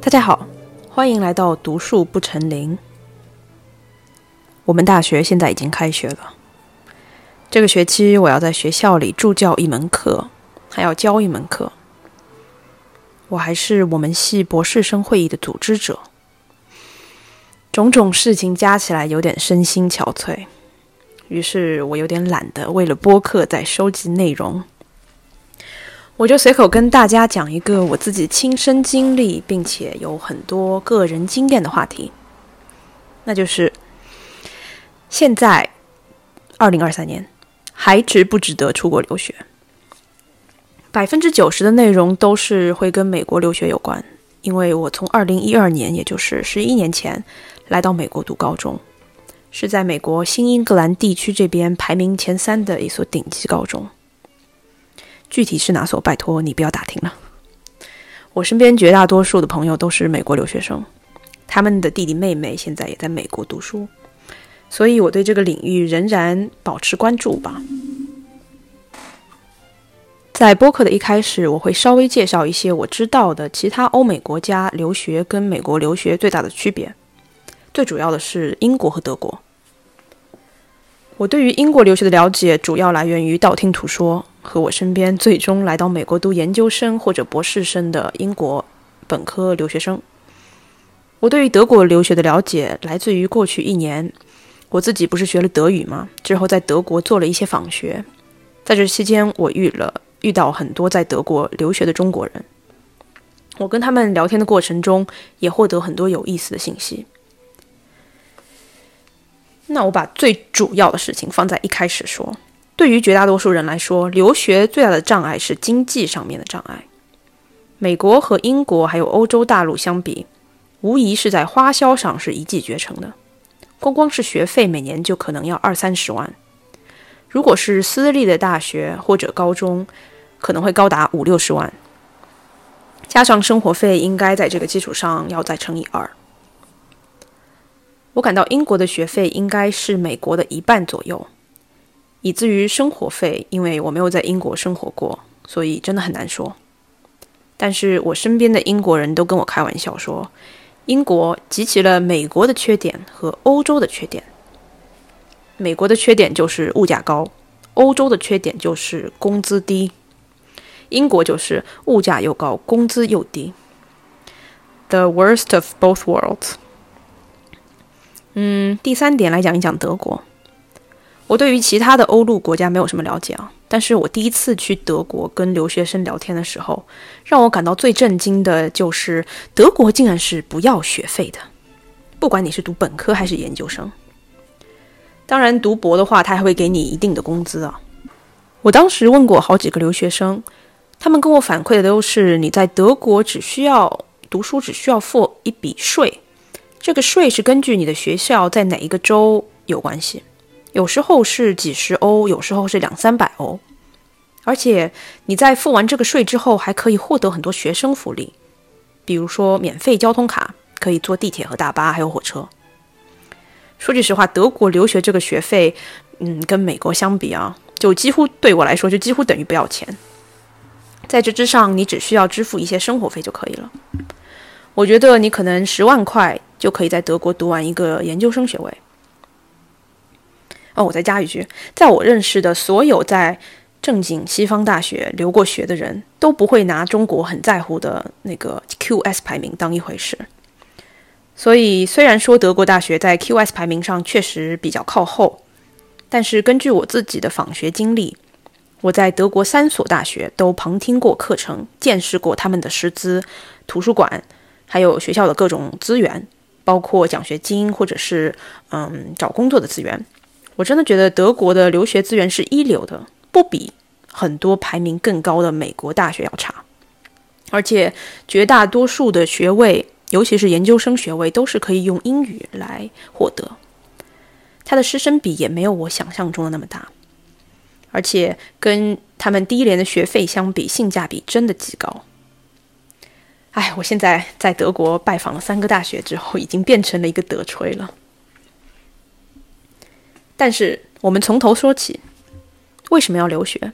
大家好，欢迎来到读树不成林。我们大学现在已经开学了，这个学期我要在学校里助教一门课，还要教一门课。我还是我们系博士生会议的组织者，种种事情加起来有点身心憔悴，于是我有点懒得为了播客在收集内容。我就随口跟大家讲一个我自己亲身经历，并且有很多个人经验的话题，那就是现在二零二三年还值不值得出国留学？百分之九十的内容都是会跟美国留学有关，因为我从二零一二年，也就是十一年前来到美国读高中，是在美国新英格兰地区这边排名前三的一所顶级高中。具体是哪所？拜托你不要打听了。我身边绝大多数的朋友都是美国留学生，他们的弟弟妹妹现在也在美国读书，所以我对这个领域仍然保持关注吧。在播客的一开始，我会稍微介绍一些我知道的其他欧美国家留学跟美国留学最大的区别，最主要的是英国和德国。我对于英国留学的了解主要来源于道听途说。和我身边最终来到美国读研究生或者博士生的英国本科留学生，我对于德国留学的了解来自于过去一年，我自己不是学了德语吗？之后在德国做了一些访学，在这期间我遇了遇到很多在德国留学的中国人，我跟他们聊天的过程中也获得很多有意思的信息。那我把最主要的事情放在一开始说。对于绝大多数人来说，留学最大的障碍是经济上面的障碍。美国和英国还有欧洲大陆相比，无疑是在花销上是一骑绝尘的。光光是学费，每年就可能要二三十万。如果是私立的大学或者高中，可能会高达五六十万。加上生活费，应该在这个基础上要再乘以二。我感到英国的学费应该是美国的一半左右。以至于生活费，因为我没有在英国生活过，所以真的很难说。但是我身边的英国人都跟我开玩笑说，英国集齐了美国的缺点和欧洲的缺点。美国的缺点就是物价高，欧洲的缺点就是工资低，英国就是物价又高，工资又低。The worst of both worlds。嗯，第三点来讲一讲德国。我对于其他的欧陆国家没有什么了解啊，但是我第一次去德国跟留学生聊天的时候，让我感到最震惊的就是德国竟然是不要学费的，不管你是读本科还是研究生。当然，读博的话，他还会给你一定的工资啊。我当时问过好几个留学生，他们跟我反馈的都是你在德国只需要读书，只需要付一笔税，这个税是根据你的学校在哪一个州有关系。有时候是几十欧，有时候是两三百欧，而且你在付完这个税之后，还可以获得很多学生福利，比如说免费交通卡，可以坐地铁和大巴，还有火车。说句实话，德国留学这个学费，嗯，跟美国相比啊，就几乎对我来说就几乎等于不要钱。在这之上，你只需要支付一些生活费就可以了。我觉得你可能十万块就可以在德国读完一个研究生学位。哦，我再加一句，在我认识的所有在正经西方大学留过学的人都不会拿中国很在乎的那个 QS 排名当一回事。所以，虽然说德国大学在 QS 排名上确实比较靠后，但是根据我自己的访学经历，我在德国三所大学都旁听过课程，见识过他们的师资、图书馆，还有学校的各种资源，包括奖学金或者是嗯找工作的资源。我真的觉得德国的留学资源是一流的，不比很多排名更高的美国大学要差。而且绝大多数的学位，尤其是研究生学位，都是可以用英语来获得。它的师生比也没有我想象中的那么大，而且跟他们低廉的学费相比，性价比真的极高。哎，我现在在德国拜访了三个大学之后，已经变成了一个德吹了。但是我们从头说起，为什么要留学？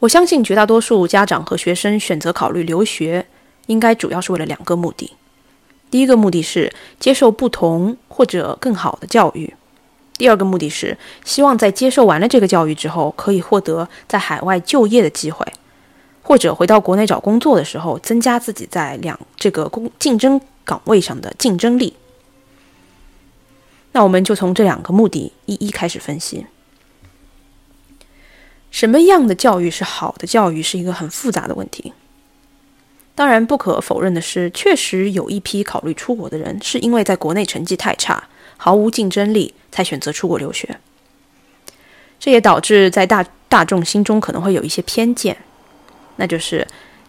我相信绝大多数家长和学生选择考虑留学，应该主要是为了两个目的。第一个目的是接受不同或者更好的教育；第二个目的是希望在接受完了这个教育之后，可以获得在海外就业的机会，或者回到国内找工作的时候，增加自己在两这个工竞争岗位上的竞争力。那我们就从这两个目的一一开始分析。什么样的教育是好的教育，是一个很复杂的问题。当然，不可否认的是，确实有一批考虑出国的人，是因为在国内成绩太差，毫无竞争力，才选择出国留学。这也导致在大大众心中可能会有一些偏见，那就是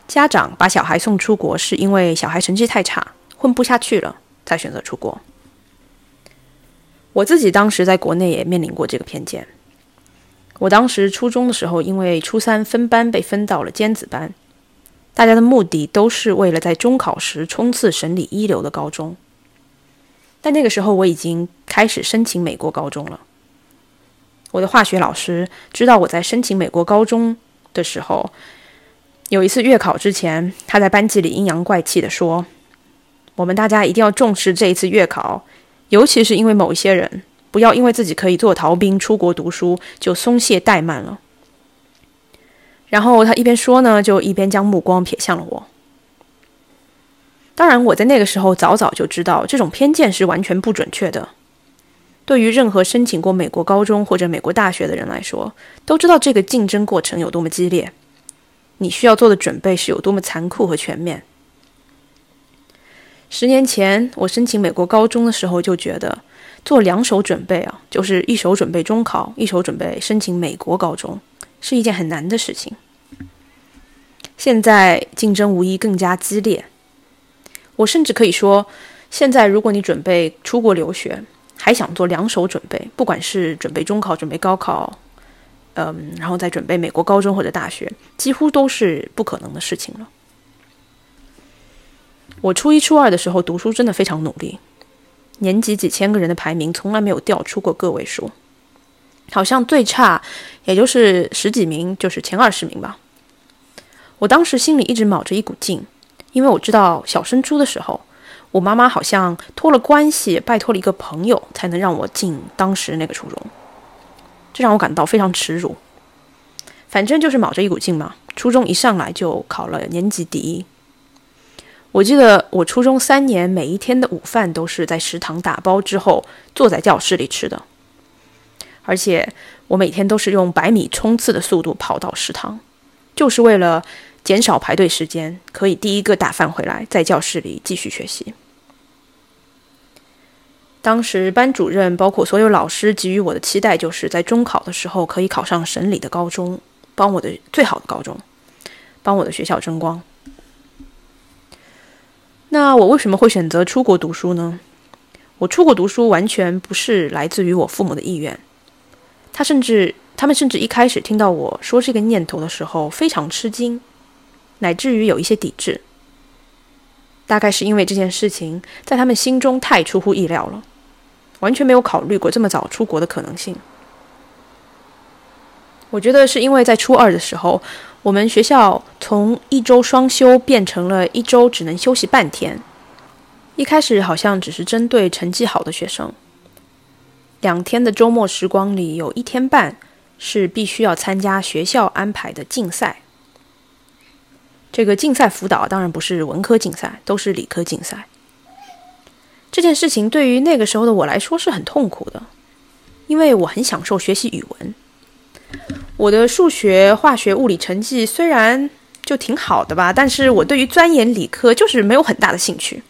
家长把小孩送出国，是因为小孩成绩太差，混不下去了，才选择出国。我自己当时在国内也面临过这个偏见。我当时初中的时候，因为初三分班被分到了尖子班。大家的目的都是为了在中考时冲刺省里一流的高中，但那个时候我已经开始申请美国高中了。我的化学老师知道我在申请美国高中的时候，有一次月考之前，他在班级里阴阳怪气的说：“我们大家一定要重视这一次月考，尤其是因为某一些人，不要因为自己可以做逃兵出国读书就松懈怠慢了。”然后他一边说呢，就一边将目光瞥向了我。当然，我在那个时候早早就知道这种偏见是完全不准确的。对于任何申请过美国高中或者美国大学的人来说，都知道这个竞争过程有多么激烈，你需要做的准备是有多么残酷和全面。十年前我申请美国高中的时候，就觉得做两手准备啊，就是一手准备中考，一手准备申请美国高中，是一件很难的事情。现在竞争无疑更加激烈，我甚至可以说，现在如果你准备出国留学，还想做两手准备，不管是准备中考、准备高考，嗯，然后再准备美国高中或者大学，几乎都是不可能的事情了。我初一、初二的时候读书真的非常努力，年级几千个人的排名从来没有掉出过个位数，好像最差也就是十几名，就是前二十名吧。我当时心里一直卯着一股劲，因为我知道小升初的时候，我妈妈好像托了关系，拜托了一个朋友，才能让我进当时那个初中，这让我感到非常耻辱。反正就是卯着一股劲嘛，初中一上来就考了年级第一。我记得我初中三年，每一天的午饭都是在食堂打包之后，坐在教室里吃的，而且我每天都是用百米冲刺的速度跑到食堂。就是为了减少排队时间，可以第一个打饭回来，在教室里继续学习。当时班主任包括所有老师给予我的期待，就是在中考的时候可以考上省里的高中，帮我的最好的高中，帮我的学校争光。那我为什么会选择出国读书呢？我出国读书完全不是来自于我父母的意愿，他甚至。他们甚至一开始听到我说这个念头的时候非常吃惊，乃至于有一些抵制。大概是因为这件事情在他们心中太出乎意料了，完全没有考虑过这么早出国的可能性。我觉得是因为在初二的时候，我们学校从一周双休变成了一周只能休息半天。一开始好像只是针对成绩好的学生，两天的周末时光里有一天半。是必须要参加学校安排的竞赛。这个竞赛辅导当然不是文科竞赛，都是理科竞赛。这件事情对于那个时候的我来说是很痛苦的，因为我很享受学习语文。我的数学、化学、物理成绩虽然就挺好的吧，但是我对于钻研理科就是没有很大的兴趣。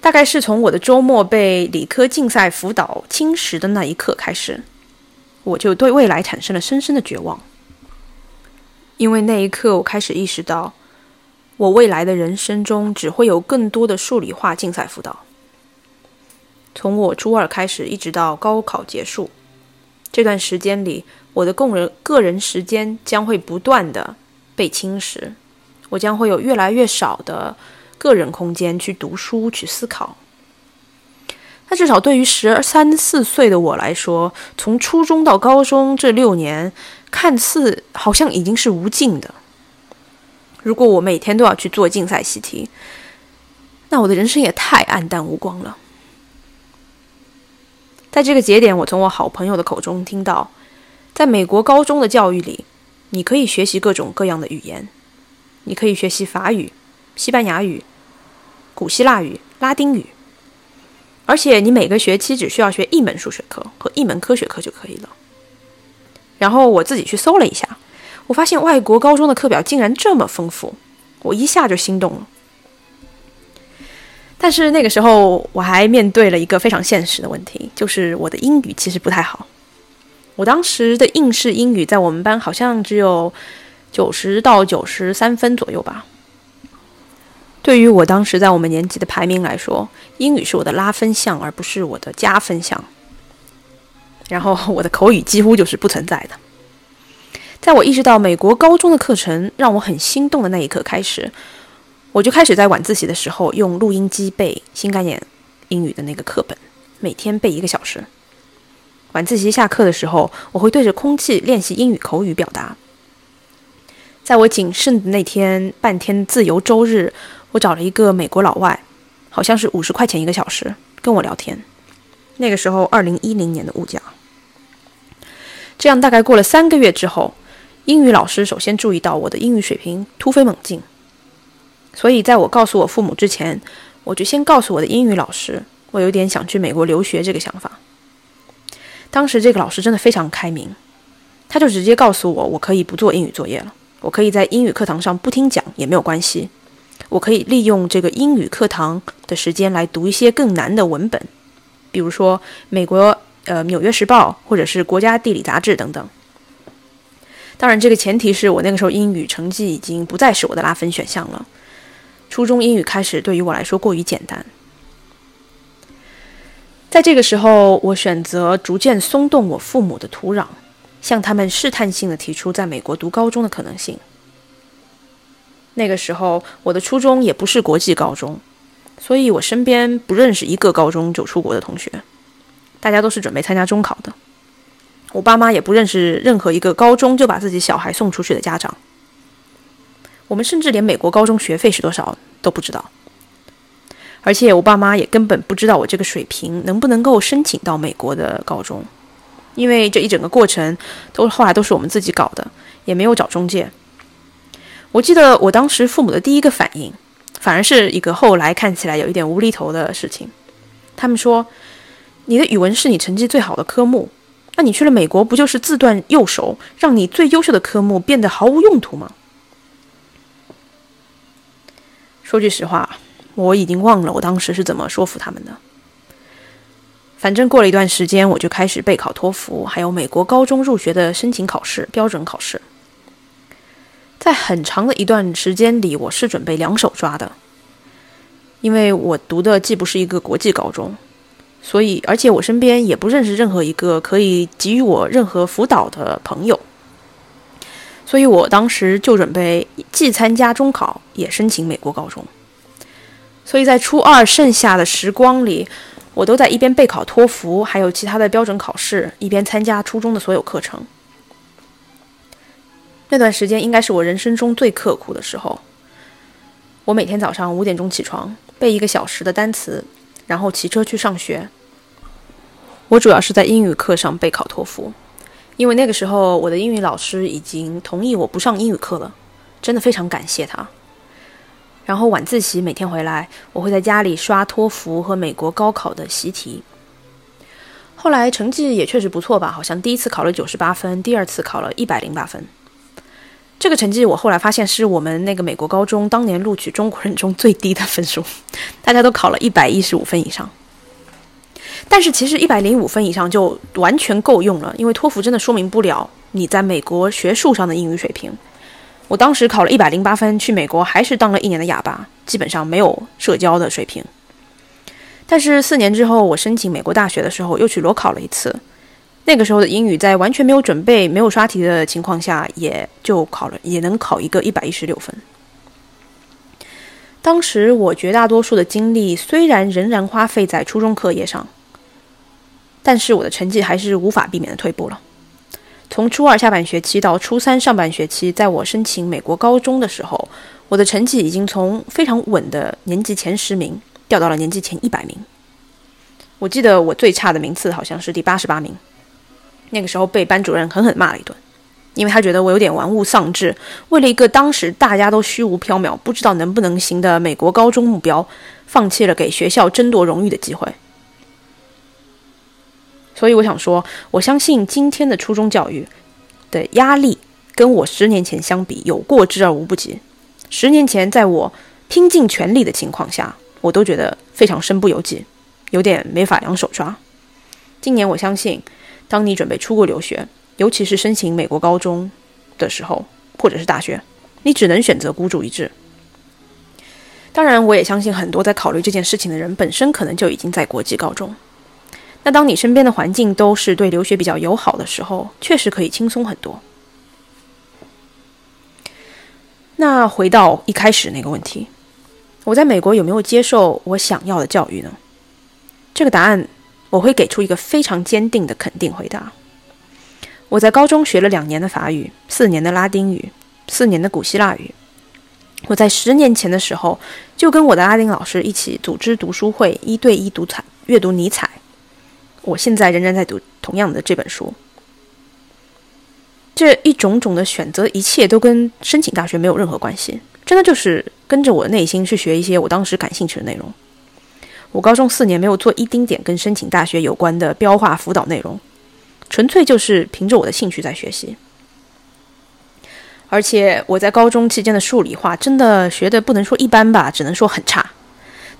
大概是从我的周末被理科竞赛辅导侵蚀的那一刻开始。我就对未来产生了深深的绝望，因为那一刻我开始意识到，我未来的人生中只会有更多的数理化竞赛辅导。从我初二开始，一直到高考结束，这段时间里，我的个人个人时间将会不断的被侵蚀，我将会有越来越少的个人空间去读书、去思考。那至少对于十三四岁的我来说，从初中到高中这六年，看似好像已经是无尽的。如果我每天都要去做竞赛习题，那我的人生也太暗淡无光了。在这个节点，我从我好朋友的口中听到，在美国高中的教育里，你可以学习各种各样的语言，你可以学习法语、西班牙语、古希腊语、拉丁语，而且你每个学期只需要学一门数学课和一门科学课就可以了。然后我自己去搜了一下，我发现外国高中的课表竟然这么丰富，我一下就心动了。但是那个时候我还面对了一个非常现实的问题，就是我的英语其实不太好。我当时的应试英语在我们班好像只有九十到九十三分左右吧。对于我当时在我们年级的排名来说，英语是我的拉分项，而不是我的加分项。然后我的口语几乎就是不存在的。在我意识到美国高中的课程让我很心动的那一刻开始。我就开始在晚自习的时候用录音机背新概念英语的那个课本，每天背一个小时。晚自习下课的时候，我会对着空气练习英语口语表达。在我谨慎的那天半天自由周日，我找了一个美国老外，好像是五十块钱一个小时，跟我聊天。那个时候，二零一零年的物价。这样大概过了三个月之后，英语老师首先注意到我的英语水平突飞猛进。所以，在我告诉我父母之前，我就先告诉我的英语老师，我有点想去美国留学这个想法。当时这个老师真的非常开明，他就直接告诉我，我可以不做英语作业了，我可以在英语课堂上不听讲也没有关系，我可以利用这个英语课堂的时间来读一些更难的文本，比如说美国呃《纽约时报》或者是《国家地理》杂志等等。当然，这个前提是我那个时候英语成绩已经不再是我的拉分选项了。初中英语开始对于我来说过于简单，在这个时候，我选择逐渐松动我父母的土壤，向他们试探性的提出在美国读高中的可能性。那个时候，我的初中也不是国际高中，所以我身边不认识一个高中就出国的同学，大家都是准备参加中考的。我爸妈也不认识任何一个高中就把自己小孩送出去的家长。我们甚至连美国高中学费是多少都不知道，而且我爸妈也根本不知道我这个水平能不能够申请到美国的高中，因为这一整个过程都后来都是我们自己搞的，也没有找中介。我记得我当时父母的第一个反应，反而是一个后来看起来有一点无厘头的事情。他们说：“你的语文是你成绩最好的科目，那你去了美国不就是自断右手，让你最优秀的科目变得毫无用途吗？”说句实话，我已经忘了我当时是怎么说服他们的。反正过了一段时间，我就开始备考托福，还有美国高中入学的申请考试、标准考试。在很长的一段时间里，我是准备两手抓的，因为我读的既不是一个国际高中，所以而且我身边也不认识任何一个可以给予我任何辅导的朋友。所以我当时就准备既参加中考，也申请美国高中。所以在初二剩下的时光里，我都在一边备考托福，还有其他的标准考试，一边参加初中的所有课程。那段时间应该是我人生中最刻苦的时候。我每天早上五点钟起床，背一个小时的单词，然后骑车去上学。我主要是在英语课上备考托福。因为那个时候，我的英语老师已经同意我不上英语课了，真的非常感谢他。然后晚自习每天回来，我会在家里刷托福和美国高考的习题。后来成绩也确实不错吧，好像第一次考了九十八分，第二次考了一百零八分。这个成绩我后来发现是我们那个美国高中当年录取中国人中最低的分数，大家都考了一百一十五分以上。但是其实一百零五分以上就完全够用了，因为托福真的说明不了你在美国学术上的英语水平。我当时考了一百零八分，去美国还是当了一年的哑巴，基本上没有社交的水平。但是四年之后，我申请美国大学的时候又去裸考了一次，那个时候的英语在完全没有准备、没有刷题的情况下，也就考了，也能考一个一百一十六分。当时我绝大多数的精力虽然仍然花费在初中课业上。但是我的成绩还是无法避免的退步了。从初二下半学期到初三上半学期，在我申请美国高中的时候，我的成绩已经从非常稳的年级前十名掉到了年级前一百名。我记得我最差的名次好像是第八十八名，那个时候被班主任狠狠骂了一顿，因为他觉得我有点玩物丧志，为了一个当时大家都虚无缥缈、不知道能不能行的美国高中目标，放弃了给学校争夺荣誉的机会。所以我想说，我相信今天的初中教育的压力跟我十年前相比有过之而无不及。十年前在我拼尽全力的情况下，我都觉得非常身不由己。有点没法两手抓。今年我相信，当你准备出国留学，尤其是申请美国高中的时候，或者是大学，你只能选择孤注一掷。当然，我也相信很多在考虑这件事情的人，本身可能就已经在国际高中。那当你身边的环境都是对留学比较友好的时候，确实可以轻松很多。那回到一开始那个问题，我在美国有没有接受我想要的教育呢？这个答案我会给出一个非常坚定的肯定回答。我在高中学了两年的法语，四年的拉丁语，四年的古希腊语。我在十年前的时候就跟我的拉丁老师一起组织读书会，一对一读采阅读尼采。我现在仍然在读同样的这本书。这一种种的选择，一切都跟申请大学没有任何关系，真的就是跟着我的内心去学一些我当时感兴趣的内容。我高中四年没有做一丁点跟申请大学有关的标化辅导内容，纯粹就是凭着我的兴趣在学习。而且我在高中期间的数理化真的学的不能说一般吧，只能说很差。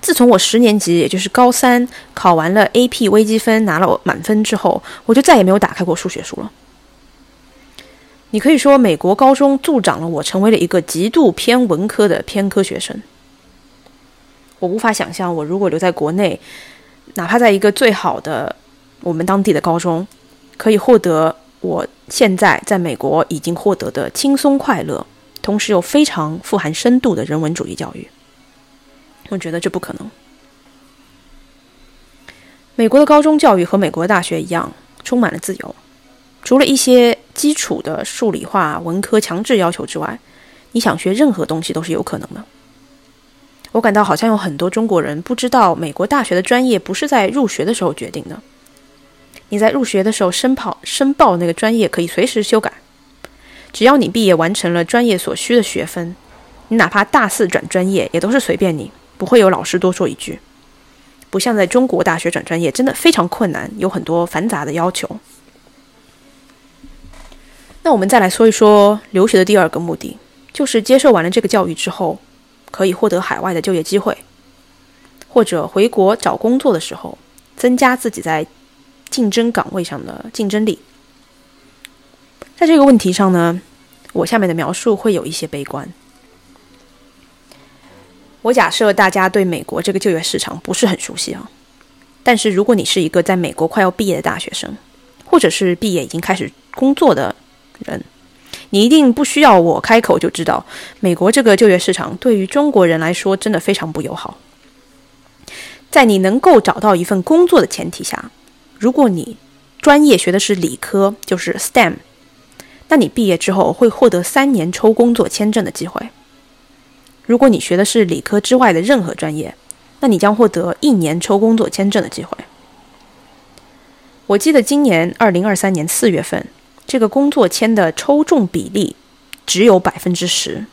自从我十年级，也就是高三考完了 AP 微积分拿了满分之后，我就再也没有打开过数学书了。你可以说美国高中助长了我成为了一个极度偏文科的偏科学生。我无法想象，我如果留在国内，哪怕在一个最好的我们当地的高中，可以获得我现在在美国已经获得的轻松快乐，同时又非常富含深度的人文主义教育。我觉得这不可能。美国的高中教育和美国的大学一样，充满了自由，除了一些基础的数理化文科强制要求之外，你想学任何东西都是有可能的。我感到好像有很多中国人不知道，美国大学的专业不是在入学的时候决定的。你在入学的时候申报申报那个专业可以随时修改，只要你毕业完成了专业所需的学分，你哪怕大四转专业也都是随便你，不会有老师多说一句。不像在中国大学转专业真的非常困难，有很多繁杂的要求。那我们再来说一说留学的第二个目的，就是接受完了这个教育之后。可以获得海外的就业机会，或者回国找工作的时候，增加自己在竞争岗位上的竞争力。在这个问题上呢，我下面的描述会有一些悲观。我假设大家对美国这个就业市场不是很熟悉啊，但是如果你是一个在美国快要毕业的大学生，或者是毕业已经开始工作的人。你一定不需要我开口就知道，美国这个就业市场对于中国人来说真的非常不友好。在你能够找到一份工作的前提下，如果你专业学的是理科，就是 STEM，那你毕业之后会获得三年抽工作签证的机会。如果你学的是理科之外的任何专业，那你将获得一年抽工作签证的机会。我记得今年二零二三年四月份。这个工作签的抽中比例只有百分之十，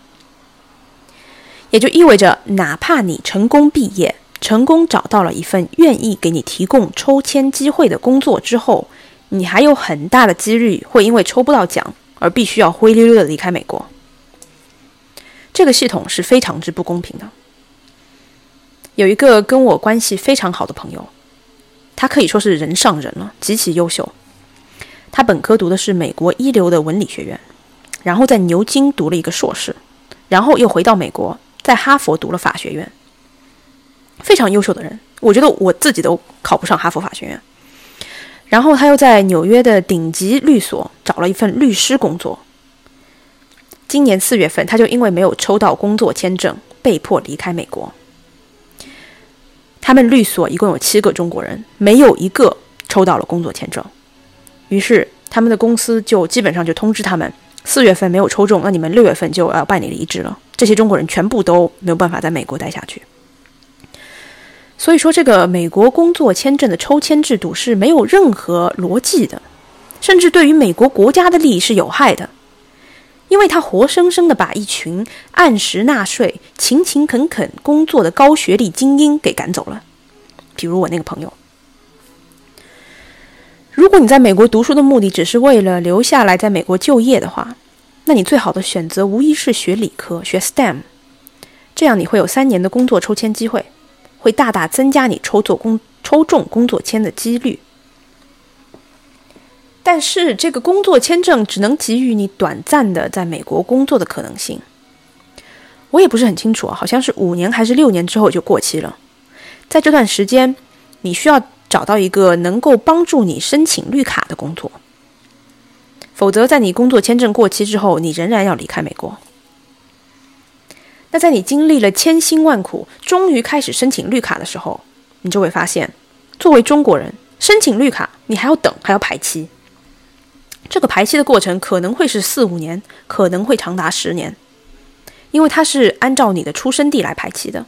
也就意味着，哪怕你成功毕业、成功找到了一份愿意给你提供抽签机会的工作之后，你还有很大的几率会因为抽不到奖而必须要灰溜溜的离开美国。这个系统是非常之不公平的。有一个跟我关系非常好的朋友，他可以说是人上人了，极其优秀。他本科读的是美国一流的文理学院，然后在牛津读了一个硕士，然后又回到美国，在哈佛读了法学院。非常优秀的人，我觉得我自己都考不上哈佛法学院。然后他又在纽约的顶级律所找了一份律师工作。今年四月份，他就因为没有抽到工作签证，被迫离开美国。他们律所一共有七个中国人，没有一个抽到了工作签证。于是，他们的公司就基本上就通知他们，四月份没有抽中，那你们六月份就要办理离职了，这些中国人全部都没有办法在美国待下去。所以说，这个美国工作签证的抽签制度是没有任何逻辑的，甚至对于美国国家的利益是有害的，因为他活生生的把一群按时纳税、勤勤恳恳工作的高学历精英给赶走了。比如我那个朋友，如果你在美国读书的目的只是为了留下来在美国就业的话，那你最好的选择无疑是学理科，学 STEM，这样你会有三年的工作抽签机会。会大大增加你抽做工抽中工作签的几率，但是这个工作签证只能给予你短暂的在美国工作的可能性。我也不是很清楚啊，好像是五年还是六年之后就过期了。在这段时间，你需要找到一个能够帮助你申请绿卡的工作，否则在你工作签证过期之后，你仍然要离开美国。那在你经历了千辛万苦，终于开始申请绿卡的时候，你就会发现，作为中国人申请绿卡，你还要等，还要排期。这个排期的过程可能会是四五年，可能会长达十年，因为它是按照你的出生地来排期的。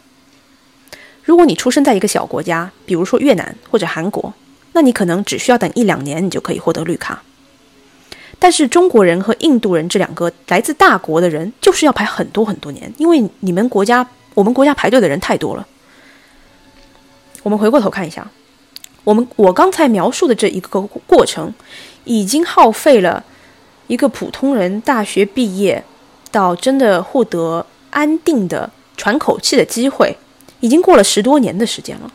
如果你出生在一个小国家，比如说越南或者韩国，那你可能只需要等一两年，你就可以获得绿卡。但是中国人和印度人这两个来自大国的人，就是要排很多很多年，因为你们国家、我们国家排队的人太多了。我们回过头看一下，我们我刚才描述的这一个过程，已经耗费了一个普通人大学毕业到真的获得安定的喘口气的机会，已经过了十多年的时间了。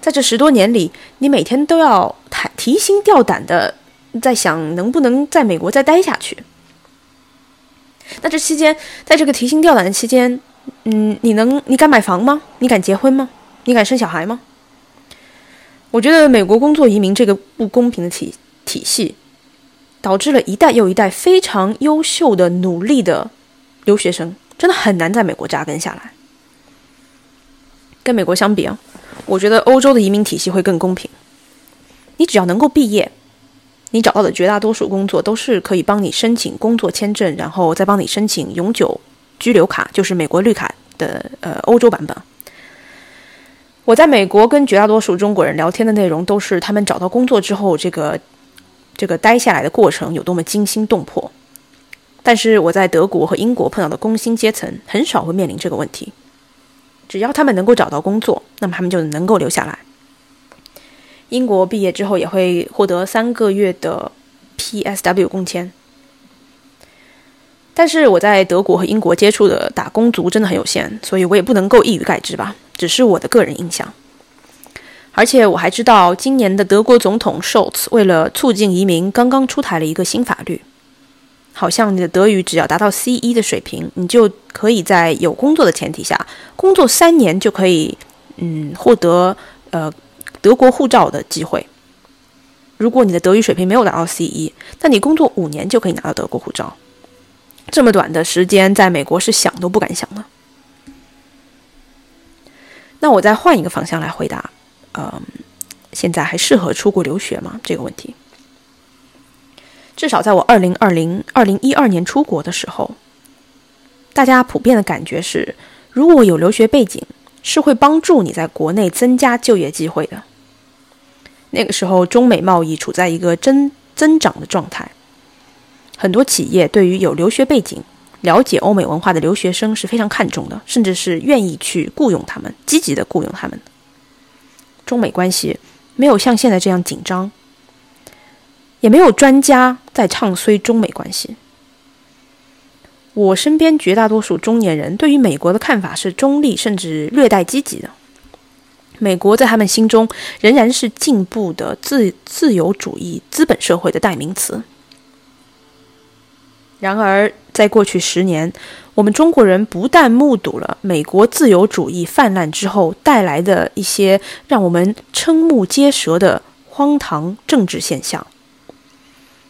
在这十多年里，你每天都要提提心吊胆的。在想能不能在美国再待下去？那这期间，在这个提心吊胆的期间，嗯，你能，你敢买房吗？你敢结婚吗？你敢生小孩吗？我觉得美国工作移民这个不公平的体体系，导致了一代又一代非常优秀的、努力的留学生，真的很难在美国扎根下来。跟美国相比啊，我觉得欧洲的移民体系会更公平。你只要能够毕业。你找到的绝大多数工作都是可以帮你申请工作签证，然后再帮你申请永久居留卡，就是美国绿卡的呃欧洲版本。我在美国跟绝大多数中国人聊天的内容都是他们找到工作之后，这个这个待下来的过程有多么惊心动魄。但是我在德国和英国碰到的工薪阶层很少会面临这个问题，只要他们能够找到工作，那么他们就能够留下来。英国毕业之后也会获得三个月的 PSW 工签，但是我在德国和英国接触的打工族真的很有限，所以我也不能够一语概之吧，只是我的个人印象。而且我还知道，今年的德国总统 Scholz 为了促进移民，刚刚出台了一个新法律，好像你的德语只要达到 C 一的水平，你就可以在有工作的前提下，工作三年就可以，嗯，获得呃。德国护照的机会，如果你的德语水平没有达到 C 一，那你工作五年就可以拿到德国护照。这么短的时间，在美国是想都不敢想的。那我再换一个方向来回答，嗯，现在还适合出国留学吗？这个问题，至少在我二零二零二零一二年出国的时候，大家普遍的感觉是，如果有留学背景，是会帮助你在国内增加就业机会的。那个时候，中美贸易处在一个增增长的状态，很多企业对于有留学背景、了解欧美文化的留学生是非常看重的，甚至是愿意去雇佣他们，积极的雇佣他们。中美关系没有像现在这样紧张，也没有专家在唱衰中美关系。我身边绝大多数中年人对于美国的看法是中立，甚至略带积极的。美国在他们心中仍然是进步的自自由主义资本社会的代名词。然而，在过去十年，我们中国人不但目睹了美国自由主义泛滥之后带来的一些让我们瞠目结舌的荒唐政治现象，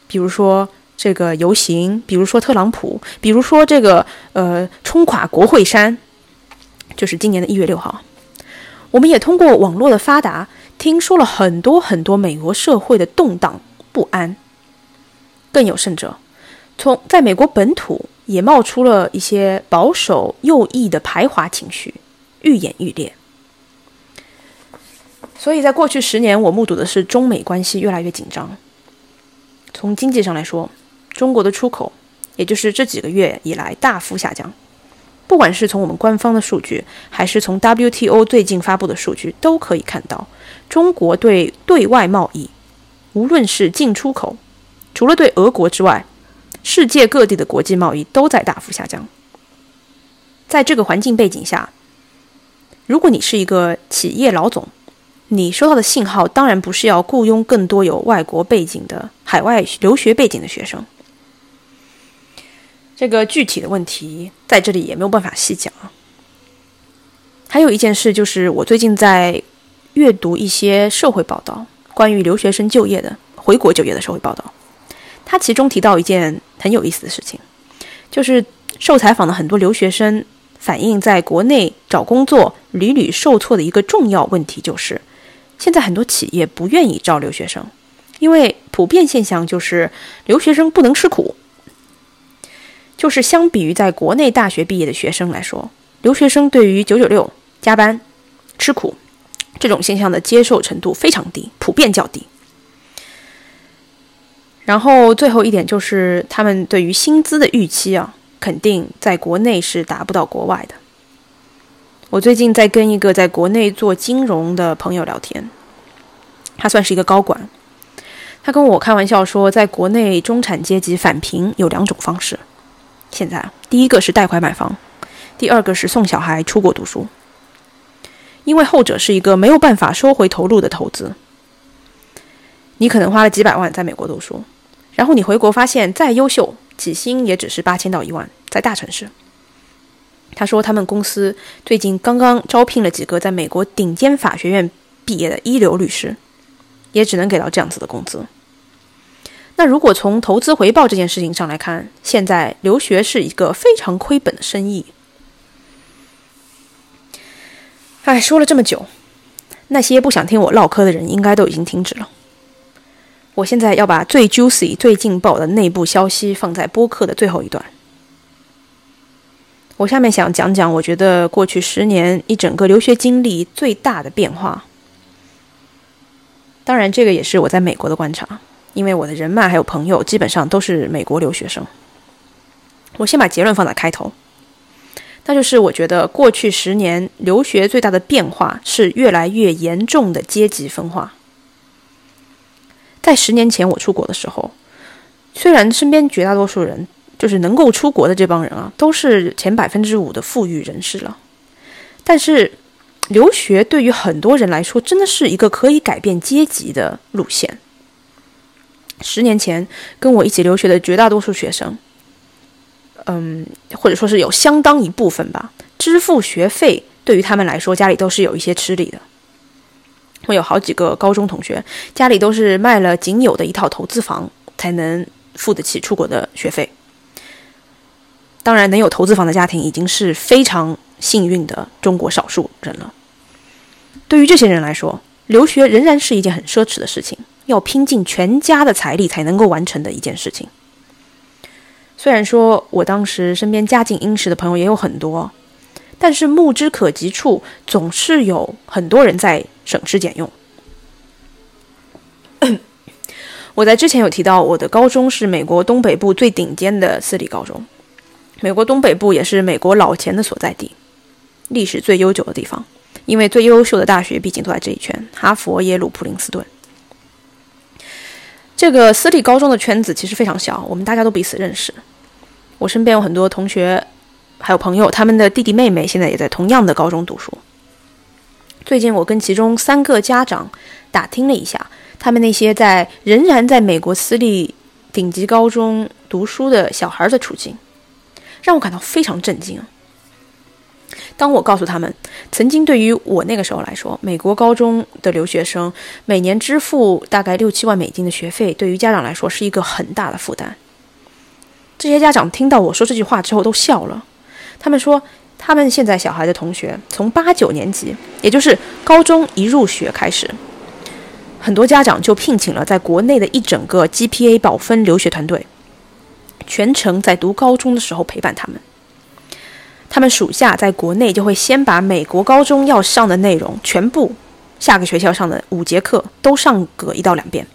比如说这个游行，比如说特朗普，比如说这个呃冲垮国会山，就是今年的一月六号。我们也通过网络的发达，听说了很多很多美国社会的动荡不安。更有甚者，从在美国本土也冒出了一些保守右翼的排华情绪，愈演愈烈。所以在过去十年，我目睹的是中美关系越来越紧张。从经济上来说，中国的出口，也就是这几个月以来大幅下降。不管是从我们官方的数据，还是从 WTO 最近发布的数据，都可以看到，中国对对外贸易，无论是进出口，除了对俄国之外，世界各地的国际贸易都在大幅下降。在这个环境背景下，如果你是一个企业老总，你收到的信号当然不是要雇佣更多有外国背景的海外留学背景的学生。这个具体的问题在这里也没有办法细讲。还有一件事就是，我最近在阅读一些社会报道，关于留学生就业的回国就业的社会报道。他其中提到一件很有意思的事情，就是受采访的很多留学生反映，在国内找工作屡屡受挫的一个重要问题，就是现在很多企业不愿意招留学生，因为普遍现象就是留学生不能吃苦。就是相比于在国内大学毕业的学生来说，留学生对于九九六、加班、吃苦这种现象的接受程度非常低，普遍较低。然后最后一点就是他们对于薪资的预期啊，肯定在国内是达不到国外的。我最近在跟一个在国内做金融的朋友聊天，他算是一个高管，他跟我开玩笑说，在国内中产阶级返贫有两种方式。现在，第一个是贷款买房，第二个是送小孩出国读书。因为后者是一个没有办法收回投入的投资。你可能花了几百万在美国读书，然后你回国发现再优秀，起薪也只是八千到一万，在大城市。他说他们公司最近刚刚招聘了几个在美国顶尖法学院毕业的一流律师，也只能给到这样子的工资。那如果从投资回报这件事情上来看，现在留学是一个非常亏本的生意。哎，说了这么久，那些不想听我唠嗑的人应该都已经停止了。我现在要把最 juicy、最劲爆的内部消息放在播客的最后一段。我下面想讲讲，我觉得过去十年一整个留学经历最大的变化。当然，这个也是我在美国的观察。因为我的人脉还有朋友基本上都是美国留学生，我先把结论放在开头，那就是我觉得过去十年留学最大的变化是越来越严重的阶级分化。在十年前我出国的时候，虽然身边绝大多数人就是能够出国的这帮人啊，都是前百分之五的富裕人士了，但是留学对于很多人来说真的是一个可以改变阶级的路线。十年前跟我一起留学的绝大多数学生，嗯，或者说是有相当一部分吧，支付学费对于他们来说，家里都是有一些吃力的。我有好几个高中同学，家里都是卖了仅有的一套投资房，才能付得起出国的学费。当然，能有投资房的家庭已经是非常幸运的中国少数人了。对于这些人来说，留学仍然是一件很奢侈的事情。要拼尽全家的财力才能够完成的一件事情。虽然说我当时身边家境殷实的朋友也有很多，但是目之可及处总是有很多人在省吃俭用。我在之前有提到，我的高中是美国东北部最顶尖的私立高中，美国东北部也是美国老钱的所在地，历史最悠久的地方，因为最优秀的大学毕竟都在这一圈：哈佛、耶鲁、普林斯顿。这个私立高中的圈子其实非常小，我们大家都彼此认识。我身边有很多同学，还有朋友，他们的弟弟妹妹现在也在同样的高中读书。最近我跟其中三个家长打听了一下，他们那些在仍然在美国私立顶级高中读书的小孩的处境，让我感到非常震惊。当我告诉他们，曾经对于我那个时候来说，美国高中的留学生每年支付大概六七万美金的学费，对于家长来说是一个很大的负担。这些家长听到我说这句话之后都笑了，他们说，他们现在小孩的同学从八九年级，也就是高中一入学开始，很多家长就聘请了在国内的一整个 GPA 保分留学团队。全程在读高中的时候陪伴他们。他们暑假在国内就会先把美国高中要上的内容全部，下个学校上的五节课都上个一到两遍，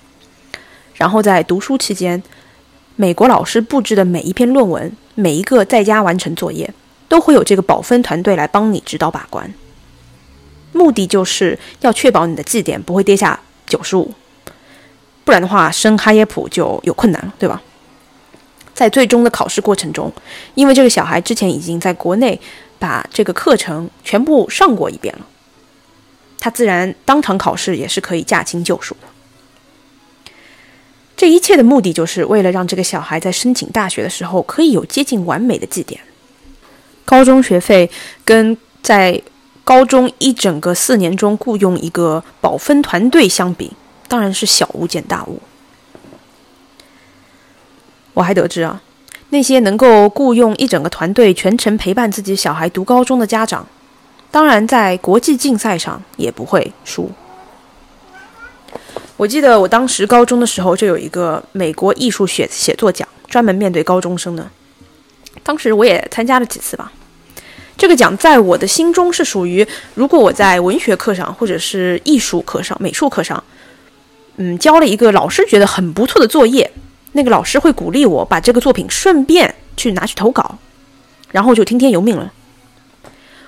然后在读书期间，美国老师布置的每一篇论文，每一个在家完成作业，都会有这个保分团队来帮你指导把关。目的就是要确保你的绩点不会跌下九十五，不然的话升哈耶普就有困难了，对吧？在最终的考试过程中，因为这个小孩之前已经在国内把这个课程全部上过一遍了，他自然当场考试也是可以驾轻就熟的。这一切的目的就是为了让这个小孩在申请大学的时候可以有接近完美的绩点。高中学费跟在高中一整个四年中雇佣一个保分团队相比，当然是小巫见大巫。我还得知啊，那些能够雇佣一整个团队全程陪伴自己小孩读高中的家长，当然在国际竞赛上也不会输。我记得我当时高中的时候就有一个美国艺术写写作奖，专门面对高中生的。当时我也参加了几次吧。这个奖在我的心中是属于，如果我在文学课上或者是艺术课上、美术课上，嗯，交了一个老师觉得很不错的作业。那个老师会鼓励我把这个作品顺便去拿去投稿，然后就听天由命了。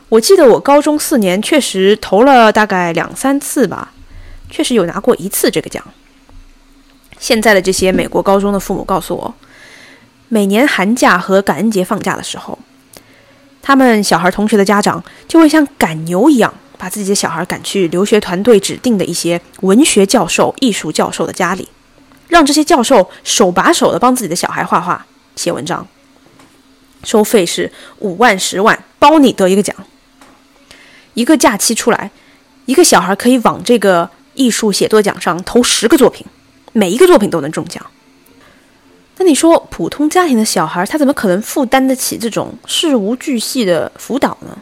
我记得我高中四年确实投了大概两三次吧，确实有拿过一次这个奖。现在的这些美国高中的父母告诉我，每年寒假和感恩节放假的时候，他们小孩同学的家长就会像赶牛一样，把自己的小孩赶去留学团队指定的一些文学教授、艺术教授的家里。让这些教授手把手的帮自己的小孩画画、写文章，收费是五万、十万，包你得一个奖。一个假期出来，一个小孩可以往这个艺术写作奖上投十个作品，每一个作品都能中奖。那你说，普通家庭的小孩他怎么可能负担得起这种事无巨细的辅导呢？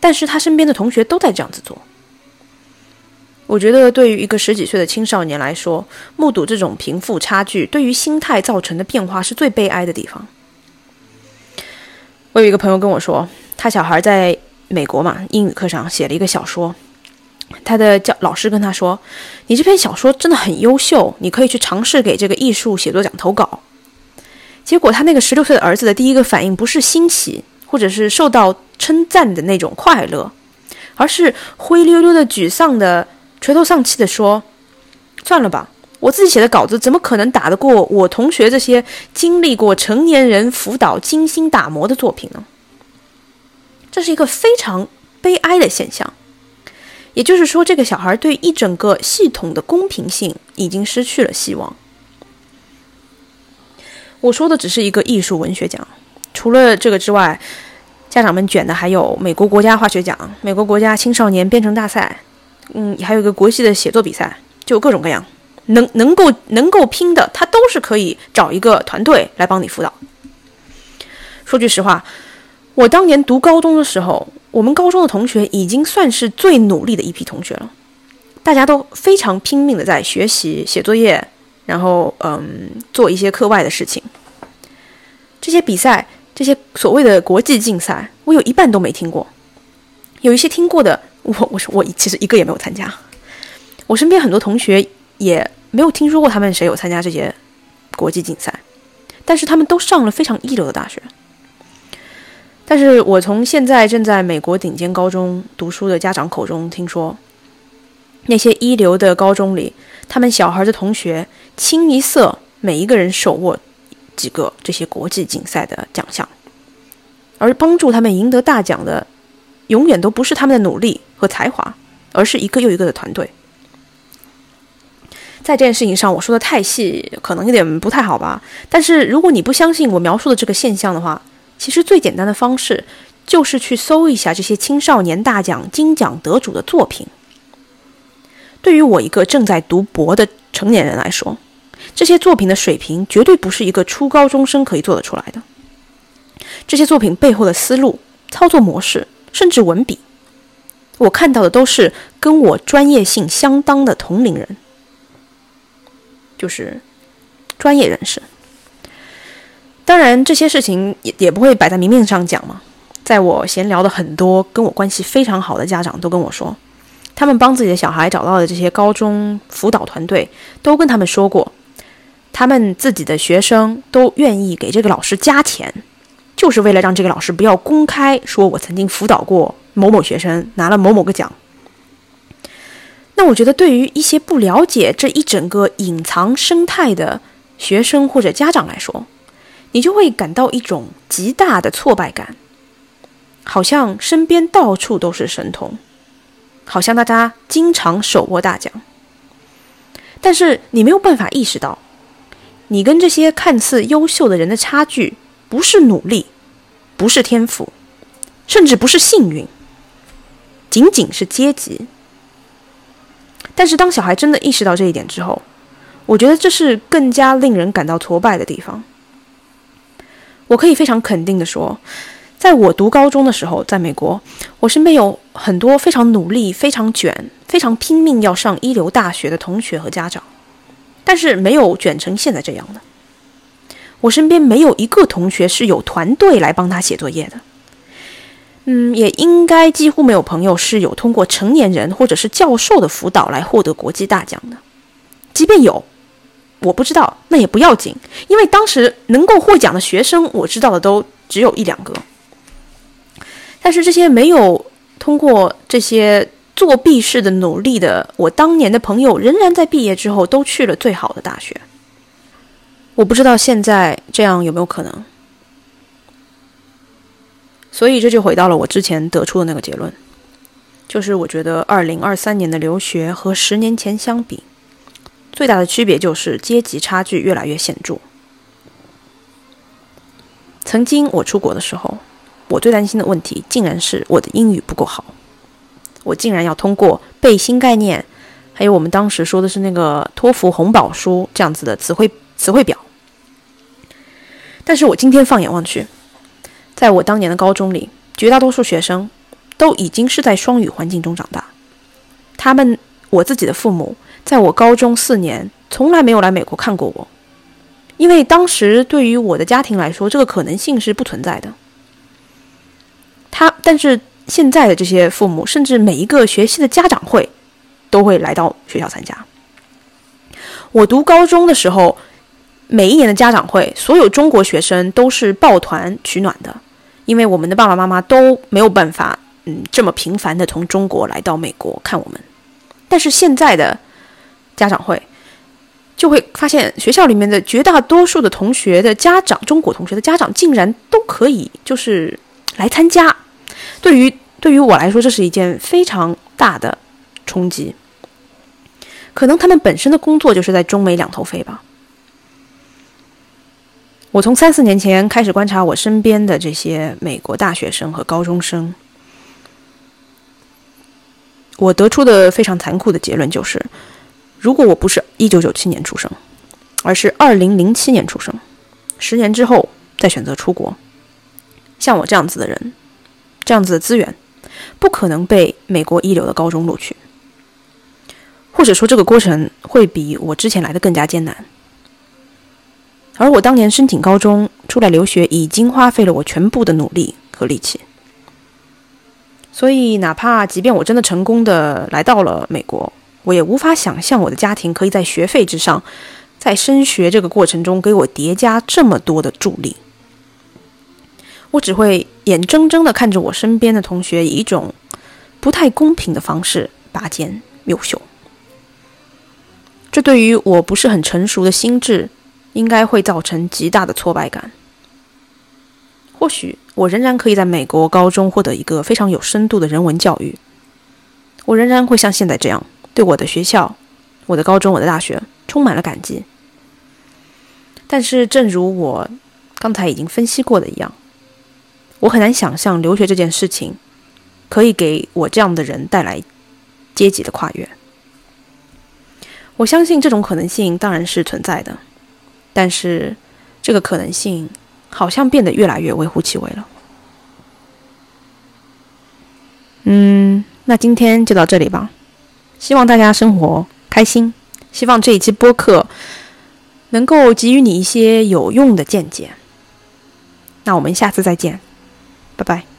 但是他身边的同学都在这样子做。我觉得，对于一个十几岁的青少年来说，目睹这种贫富差距对于心态造成的变化是最悲哀的地方。我有一个朋友跟我说，他小孩在美国嘛，英语课上写了一个小说，他的教老师跟他说：“你这篇小说真的很优秀，你可以去尝试给这个艺术写作奖投稿。”结果，他那个十六岁的儿子的第一个反应不是欣喜，或者是受到称赞的那种快乐，而是灰溜溜的沮丧的。垂头丧气地说：“算了吧，我自己写的稿子怎么可能打得过我同学这些经历过成年人辅导精心打磨的作品呢？”这是一个非常悲哀的现象。也就是说，这个小孩对一整个系统的公平性已经失去了希望。我说的只是一个艺术文学奖，除了这个之外，家长们卷的还有美国国家化学奖、美国国家青少年编程大赛。嗯，还有一个国际的写作比赛，就各种各样，能能够能够拼的，他都是可以找一个团队来帮你辅导。说句实话，我当年读高中的时候，我们高中的同学已经算是最努力的一批同学了，大家都非常拼命的在学习、写作业，然后嗯，做一些课外的事情。这些比赛，这些所谓的国际竞赛，我有一半都没听过，有一些听过的。我我说我其实一个也没有参加，我身边很多同学也没有听说过他们谁有参加这些国际竞赛，但是他们都上了非常一流的大学。但是我从现在正在美国顶尖高中读书的家长口中听说，那些一流的高中里，他们小孩的同学清一色每一个人手握几个这些国际竞赛的奖项，而帮助他们赢得大奖的。永远都不是他们的努力和才华，而是一个又一个的团队。在这件事情上，我说的太细，可能有点不太好吧。但是如果你不相信我描述的这个现象的话，其实最简单的方式就是去搜一下这些青少年大奖金奖得主的作品。对于我一个正在读博的成年人来说，这些作品的水平绝对不是一个初高中生可以做得出来的。这些作品背后的思路、操作模式。甚至文笔，我看到的都是跟我专业性相当的同龄人，就是专业人士。当然，这些事情也也不会摆在明面上讲嘛。在我闲聊的很多跟我关系非常好的家长都跟我说，他们帮自己的小孩找到的这些高中辅导团队都跟他们说过，他们自己的学生都愿意给这个老师加钱，就是为了让这个老师不要公开说我曾经辅导过某某学生拿了某某个奖。那我觉得，对于一些不了解这一整个隐藏生态的学生或者家长来说，你就会感到一种极大的挫败感，好像身边到处都是神童，好像大家经常手握大奖，但是你没有办法意识到，你跟这些看似优秀的人的差距，不是努力，不是天赋，甚至不是幸运，仅仅是阶级。但是当小孩真的意识到这一点之后，我觉得这是更加令人感到挫败的地方。我可以非常肯定的说，在我读高中的时候，在美国，我身边有很多非常努力、非常卷、非常拼命要上一流大学的同学和家长，但是没有卷成现在这样的。我身边没有一个同学是有团队来帮他写作业的，嗯，也应该几乎没有朋友是有通过成年人或者是教授的辅导来获得国际大奖的，即便有。我不知道，那也不要紧，因为当时能够获奖的学生，我知道的都只有一两个。但是这些没有通过这些作弊式的努力的，我当年的朋友，仍然在毕业之后都去了最好的大学。我不知道现在这样有没有可能。所以这就回到了我之前得出的那个结论，就是我觉得二零二三年的留学和十年前相比。最大的区别就是阶级差距越来越显著。曾经我出国的时候，我最担心的问题竟然是我的英语不够好，我竟然要通过背新概念，还有我们当时说的是那个托福红宝书这样子的词汇词汇表。但是我今天放眼望去，在我当年的高中里，绝大多数学生都已经是在双语环境中长大，他们我自己的父母。在我高中四年，从来没有来美国看过我，因为当时对于我的家庭来说，这个可能性是不存在的。他，但是现在的这些父母，甚至每一个学期的家长会，都会来到学校参加。我读高中的时候，每一年的家长会，所有中国学生都是抱团取暖的，因为我们的爸爸妈妈都没有办法，嗯，这么频繁的从中国来到美国看我们。但是现在的。家长会就会发现，学校里面的绝大多数的同学的家长，中国同学的家长，竟然都可以就是来参加。对于对于我来说，这是一件非常大的冲击。可能他们本身的工作就是在中美两头飞吧。我从三四年前开始观察我身边的这些美国大学生和高中生，我得出的非常残酷的结论就是。如果我不是一九九七年出生，而是二零零七年出生，十年之后再选择出国，像我这样子的人，这样子的资源，不可能被美国一流的高中录取，或者说这个过程会比我之前来的更加艰难。而我当年申请高中出来留学，已经花费了我全部的努力和力气，所以哪怕即便我真的成功的来到了美国。我也无法想象我的家庭可以在学费之上，在升学这个过程中给我叠加这么多的助力。我只会眼睁睁地看着我身边的同学以一种不太公平的方式拔尖优秀。这对于我不是很成熟的心智，应该会造成极大的挫败感。或许我仍然可以在美国高中获得一个非常有深度的人文教育，我仍然会像现在这样。对我的学校、我的高中、我的大学充满了感激，但是正如我刚才已经分析过的一样，我很难想象留学这件事情可以给我这样的人带来阶级的跨越。我相信这种可能性当然是存在的，但是这个可能性好像变得越来越微乎其微了。嗯，那今天就到这里吧。希望大家生活开心，希望这一期播客能够给予你一些有用的见解。那我们下次再见，拜拜。